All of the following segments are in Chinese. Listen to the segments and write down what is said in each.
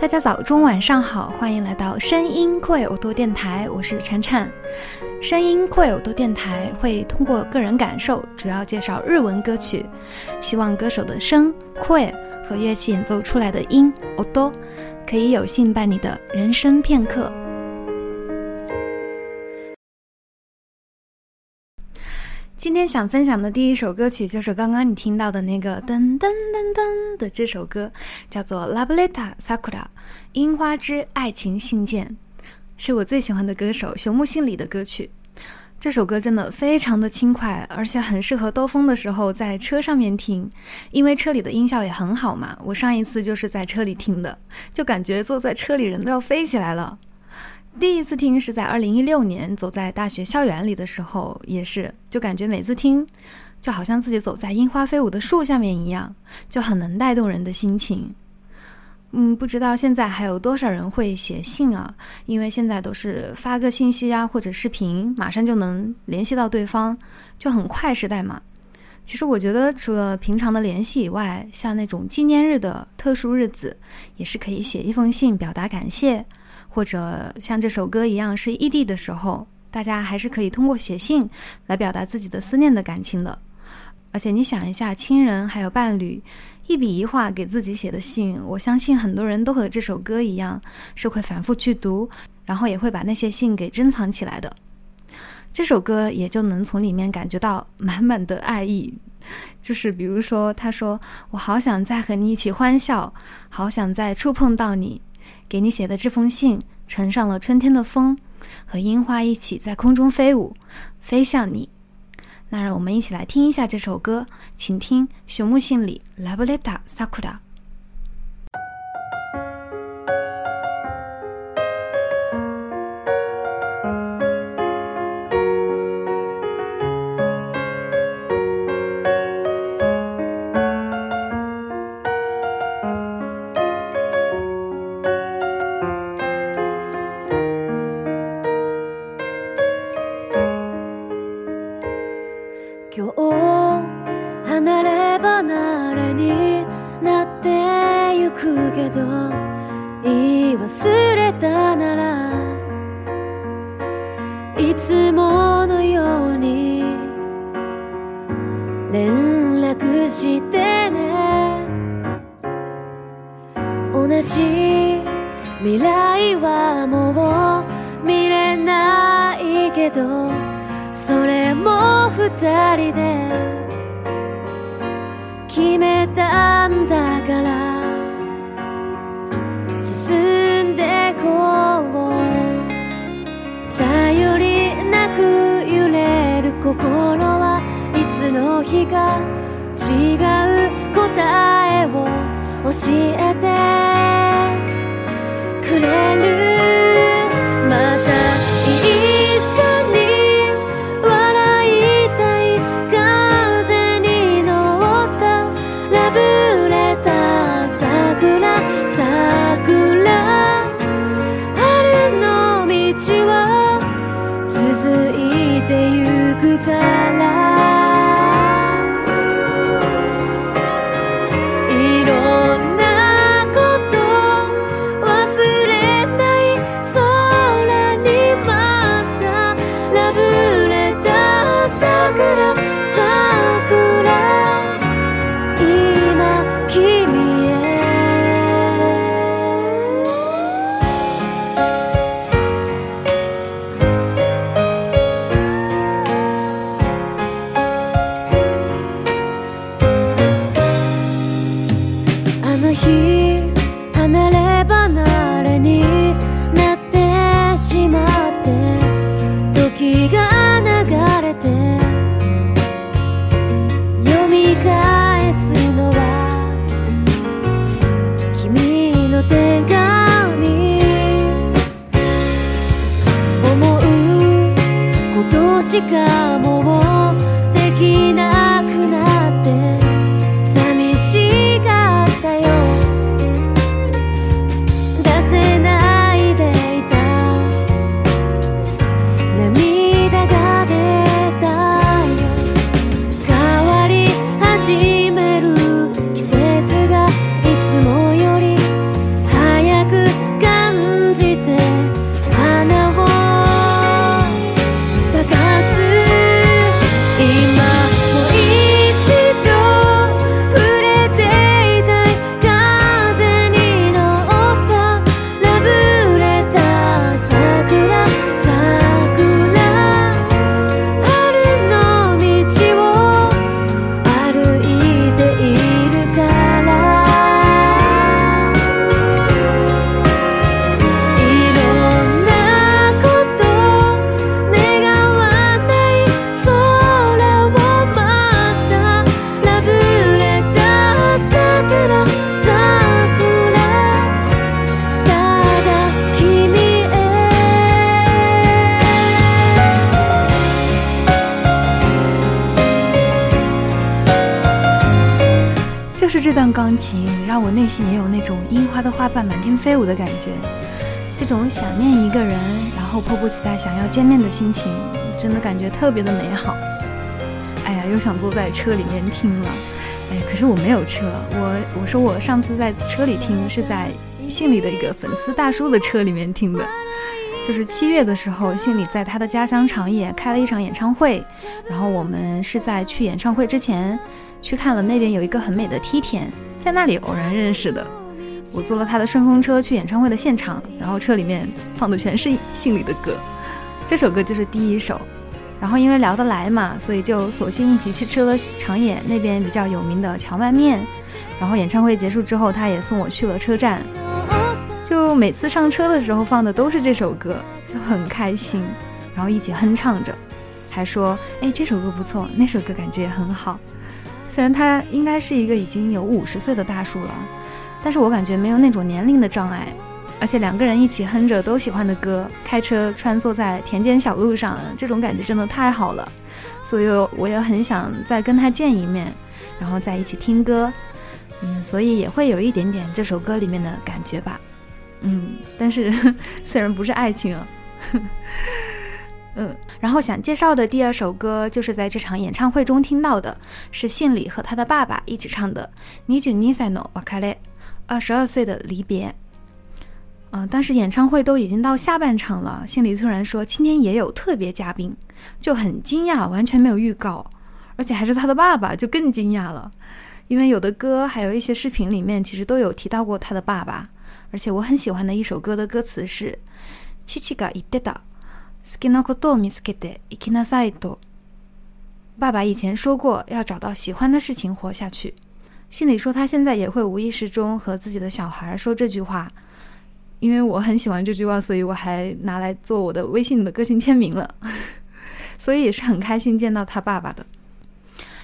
大家早中晚上好，欢迎来到声音快耳朵电台，我是찬 찬。 声音快耳朵电台会通过个人感受，主要介绍日文歌曲，希望歌手的声 que 和乐器演奏出来的音耳朵，可以有幸伴你的人生片刻。今天想分享的第一首歌曲就是刚刚你听到的那个噔噔噔噔的这首歌，叫做《Love Letter Sakura》樱花之爱情信件，是我最喜欢的歌手熊木信里的歌曲。这首歌真的非常的轻快，而且很适合兜风的时候在车上面听，因为车里的音效也很好嘛。我上一次就是在车里听的，就感觉坐在车里人都要飞起来了。第一次听是在二零一六年，走在大学校园里的时候，也是就感觉每次听，就好像自己走在樱花飞舞的树下面一样，就很能带动人的心情。嗯，不知道现在还有多少人会写信啊？因为现在都是发个信息啊，或者视频，马上就能联系到对方，就很快时代嘛。其实我觉得，除了平常的联系以外，像那种纪念日的特殊日子，也是可以写一封信表达感谢。或者像这首歌一样是异地的时候，大家还是可以通过写信来表达自己的思念的感情的。而且你想一下，亲人还有伴侣一笔一画给自己写的信，我相信很多人都和这首歌一样，是会反复去读，然后也会把那些信给珍藏起来的。这首歌也就能从里面感觉到满满的爱意，就是比如说他说：“我好想再和你一起欢笑，好想再触碰到你。”给你写的这封信，乘上了春天的风，和樱花一起在空中飞舞，飞向你。那让我们一起来听一下这首歌，请听熊木信里《La Buleta Sakura》。じ未来はもう見れないけどそれも二人で決めたんだから進んでこう。頼りなく揺れる心はいつの日か違う答えを教えてかもうできない。钢琴让我内心也有那种樱花的花瓣满天飞舞的感觉，这种想念一个人，然后迫不及待想要见面的心情，真的感觉特别的美好。哎呀，又想坐在车里面听了，哎，可是我没有车，我我说我上次在车里听是在信里的一个粉丝大叔的车里面听的。就是七月的时候，信里在他的家乡长野开了一场演唱会，然后我们是在去演唱会之前去看了那边有一个很美的梯田，在那里偶然认识的。我坐了他的顺风车去演唱会的现场，然后车里面放的全是信里的歌，这首歌就是第一首。然后因为聊得来嘛，所以就索性一起去吃了长野那边比较有名的荞麦面。然后演唱会结束之后，他也送我去了车站。就每次上车的时候放的都是这首歌，就很开心，然后一起哼唱着，还说：“哎，这首歌不错，那首歌感觉也很好。”虽然他应该是一个已经有五十岁的大叔了，但是我感觉没有那种年龄的障碍，而且两个人一起哼着都喜欢的歌，开车穿梭在田间小路上，这种感觉真的太好了。所以我也很想再跟他见一面，然后在一起听歌，嗯，所以也会有一点点这首歌里面的感觉吧。嗯，但是 虽然不是爱情啊，嗯，然后想介绍的第二首歌就是在这场演唱会中听到的，是信里和他的爸爸一起唱的《尼久尼塞诺瓦卡雷》，二十二岁的离别。嗯，但是演唱会都已经到下半场了，信里突然说今天也有特别嘉宾，就很惊讶，完全没有预告，而且还是他的爸爸，就更惊讶了，因为有的歌还有一些视频里面其实都有提到过他的爸爸。而且我很喜欢的一首歌的歌词是“父が言ってた 好きなことを見つけて生きなさいと”。爸爸以前说过要找到喜欢的事情活下去。信里说他现在也会无意识中和自己的小孩说这句话，因为我很喜欢这句话，所以我还拿来做我的微信的个性签名了。所以也是很开心见到他爸爸的。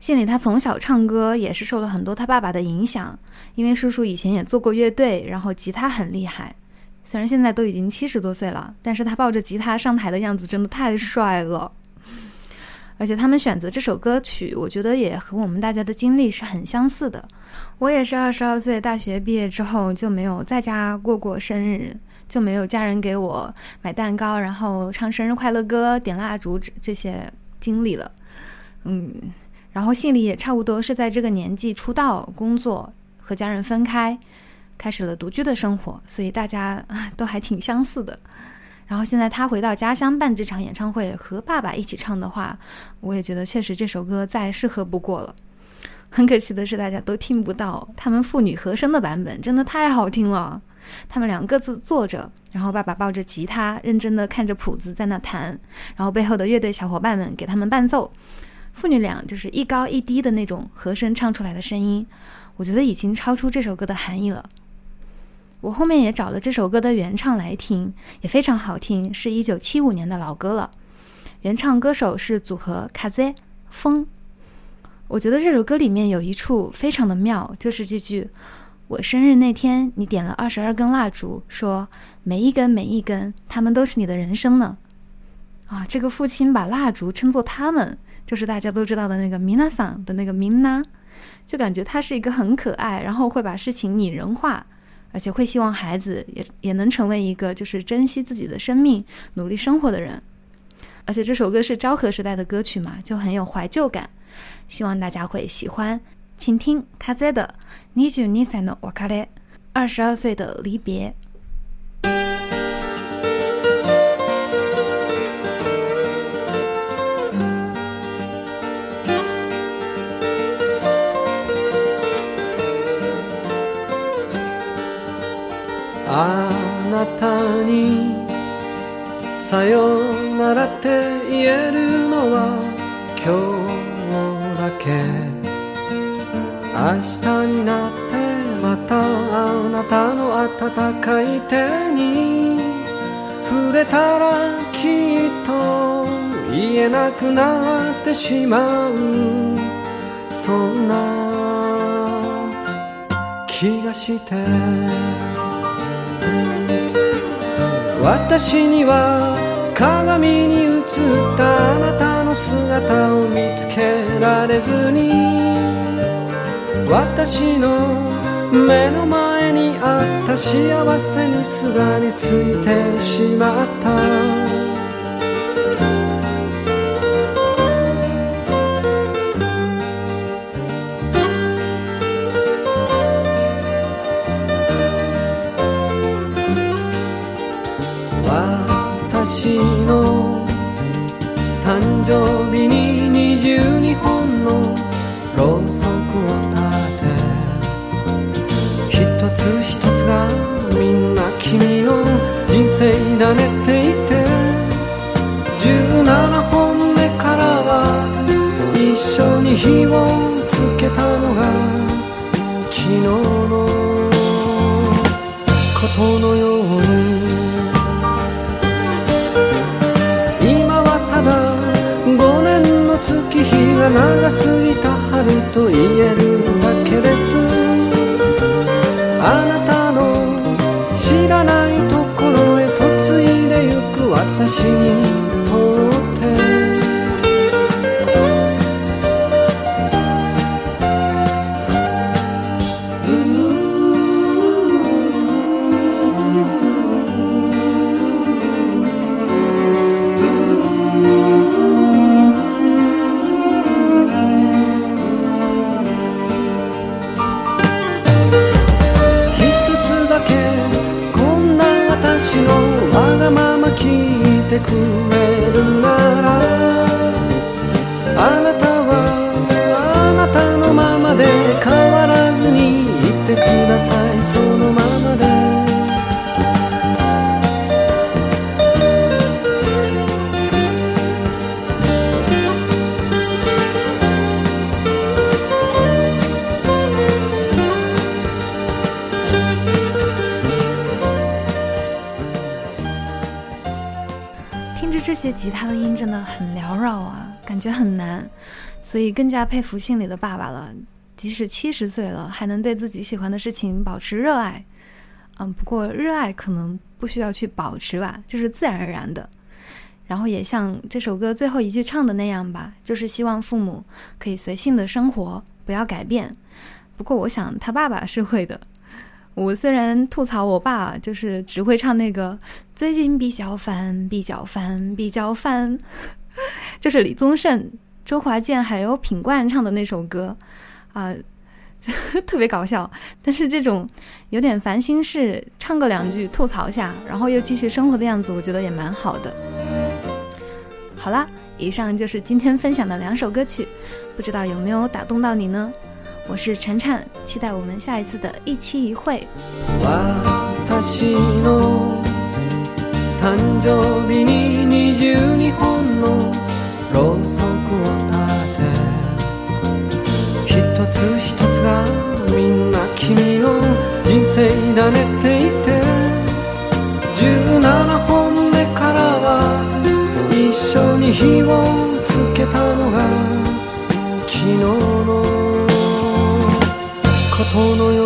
信里他从小唱歌也是受了很多他爸爸的影响，因为叔叔以前也做过乐队，然后吉他很厉害。 虽然现在都已经七十多岁了，但是他抱着吉他上台的样子真的太帅了。而且他们选择这首歌曲，我觉得也和我们大家的经历是很相似的。我也是二十二岁大学毕业之后就没有在家过过生日，就没有家人给我买蛋糕，然后唱生日快乐歌、点蜡烛这这些经历了。嗯。然后信里也差不多是在这个年纪出道、工作，和家人分开，开始了独居的生活，所以大家 都还挺相似的。然后现在他回到家乡办这场演唱会，和爸爸一起唱的话，我也觉得确实这首歌再适合不过了。很可惜的是，大家都听不到他们父女和声的版本，真的太好听了。他们两个自坐着，然后爸爸抱着吉他，认真的看着谱子在那弹，然后背后的乐队小伙伴们给他们伴奏。父女俩就是一高一低的那种和声唱出来的声音，我觉得已经超出这首歌的含义了。我后面也找了这首歌的原唱来听，也非常好听，是一九七五年的老歌了。原唱歌手是组合卡 z 风。我觉得这首歌里面有一处非常的妙，就是这句：“我生日那天，你点了二十二根蜡烛，说每一根每一根，他们都是你的人生呢。”啊，这个父亲把蜡烛称作他们。就是大家都知道的那个米娜桑的那个米娜，就感觉他是一个很可爱，然后会把事情拟人化，而且会希望孩子也也能成为一个就是珍惜自己的生命、努力生活的人。而且这首歌是昭和时代的歌曲嘛，就很有怀旧感，希望大家会喜欢。请听卡泽的《尼久尼塞诺瓦卡列》，二十二岁的离别。あなたにさよならって言えるのは今日だけ。明日になってまたあなたの温かい手に。触れたらきっと言えなくなってしまう。そんな気がして。私には鏡に映ったあなたの姿を見つけられずに私の目の前にあった幸せにすがりついてしまった。緒に火をつけたのが昨日のことのように。今はただ5年の月日が長すぎた春と言える。くれるならあなたはあなたのままで変わらずにいてください。听着这些吉他的音真的很缭绕啊，感觉很难，所以更加佩服信里的爸爸了。即使七十岁了，还能对自己喜欢的事情保持热爱。嗯，不过热爱可能不需要去保持吧，就是自然而然的。然后也像这首歌最后一句唱的那样吧，就是希望父母可以随性的生活，不要改变。不过我想他爸爸是会的。我虽然吐槽我爸，就是只会唱那个最近比较烦，比较烦，比较烦，就是李宗盛、周华健还有品冠唱的那首歌啊、特别搞笑。但是这种有点烦心事，唱个两句吐槽下，然后又继续生活的样子，我觉得也蛮好的。好啦，以上就是今天分享的两首歌曲，不知道有没有打动到你呢？我是晨晨，期待我们下一次的一期一会。私の誕生日に22本のろうそくを立て一つ一つがみんな君の人生だねって言って17本目からは一緒に火をつけたのが昨日の承诺。